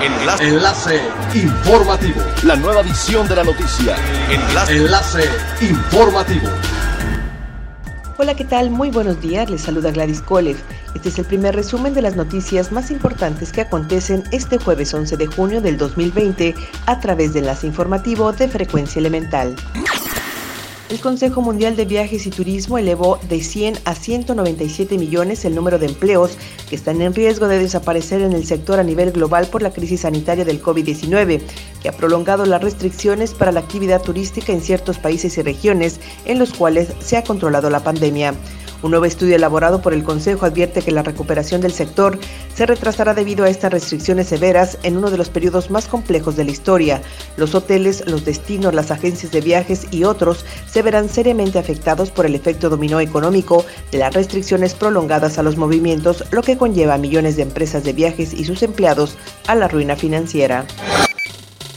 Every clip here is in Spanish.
Enlace. Enlace informativo. La nueva edición de la noticia. Enlace. Enlace informativo. Hola, ¿qué tal? Muy buenos días. Les saluda Gladys Kolev. Este es el primer resumen de las noticias más importantes que acontecen este jueves 11 de junio del 2020 a través de Enlace Informativo de Frecuencia Elemental. El Consejo Mundial de Viajes y Turismo elevó de 100 a 197 millones el número de empleos que están en riesgo de desaparecer en el sector a nivel global por la crisis sanitaria del COVID-19, que ha prolongado las restricciones para la actividad turística en ciertos países y regiones en los cuales se ha controlado la pandemia. Un nuevo estudio elaborado por el Consejo advierte que la recuperación del sector se retrasará debido a estas restricciones severas en uno de los periodos más complejos de la historia. Los hoteles, los destinos, las agencias de viajes y otros se verán seriamente afectados por el efecto dominó económico de las restricciones prolongadas a los movimientos, lo que conlleva a millones de empresas de viajes y sus empleados a la ruina financiera.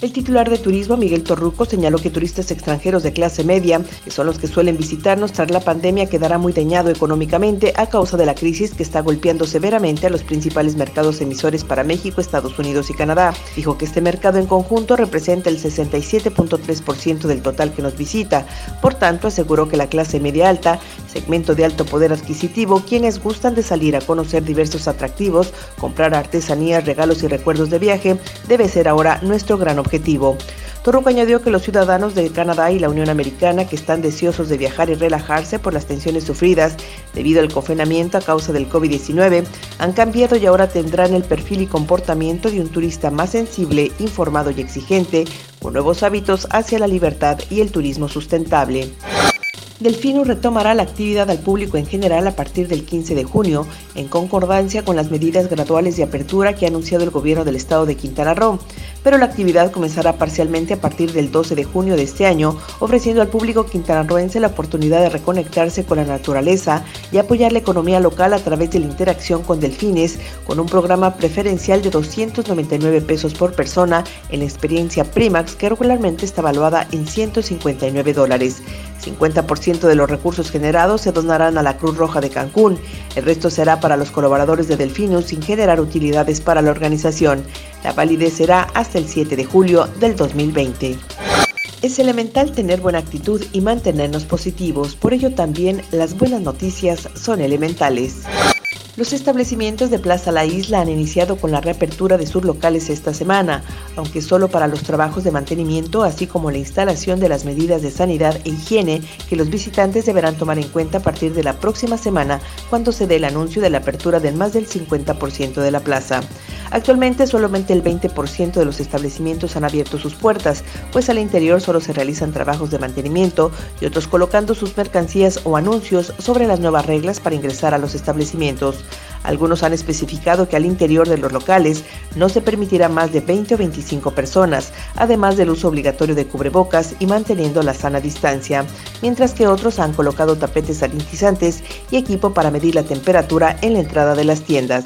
El titular de turismo, Miguel Torruco, señaló que turistas extranjeros de clase media, que son los que suelen visitarnos tras la pandemia, quedará muy dañado económicamente a causa de la crisis que está golpeando severamente a los principales mercados emisores para México, Estados Unidos y Canadá. Dijo que este mercado en conjunto representa el 67.3% del total que nos visita. Por tanto, aseguró que la clase media alta, segmento de alto poder adquisitivo, quienes gustan de salir a conocer diversos atractivos, comprar artesanías, regalos y recuerdos de viaje, debe ser ahora nuestro gran objetivo objetivo. añadió que los ciudadanos de Canadá y la Unión Americana que están deseosos de viajar y relajarse por las tensiones sufridas debido al confinamiento a causa del COVID-19 han cambiado y ahora tendrán el perfil y comportamiento de un turista más sensible, informado y exigente, con nuevos hábitos hacia la libertad y el turismo sustentable. Delfino retomará la actividad al público en general a partir del 15 de junio, en concordancia con las medidas graduales de apertura que ha anunciado el gobierno del estado de Quintana Roo pero la actividad comenzará parcialmente a partir del 12 de junio de este año, ofreciendo al público quintanarroense la oportunidad de reconectarse con la naturaleza y apoyar la economía local a través de la interacción con delfines, con un programa preferencial de 299 pesos por persona en la experiencia Primax, que regularmente está evaluada en 159 dólares. 50% de los recursos generados se donarán a la Cruz Roja de Cancún. El resto será para los colaboradores de Delfinus sin generar utilidades para la organización. La validez será hasta el 7 de julio del 2020. Es elemental tener buena actitud y mantenernos positivos, por ello también las buenas noticias son elementales. Los establecimientos de Plaza La Isla han iniciado con la reapertura de sus locales esta semana, aunque solo para los trabajos de mantenimiento, así como la instalación de las medidas de sanidad e higiene que los visitantes deberán tomar en cuenta a partir de la próxima semana, cuando se dé el anuncio de la apertura del más del 50% de la plaza. Actualmente solamente el 20% de los establecimientos han abierto sus puertas, pues al interior solo se realizan trabajos de mantenimiento y otros colocando sus mercancías o anuncios sobre las nuevas reglas para ingresar a los establecimientos. Algunos han especificado que al interior de los locales no se permitirá más de 20 o 25 personas, además del uso obligatorio de cubrebocas y manteniendo la sana distancia, mientras que otros han colocado tapetes sanitizantes y equipo para medir la temperatura en la entrada de las tiendas.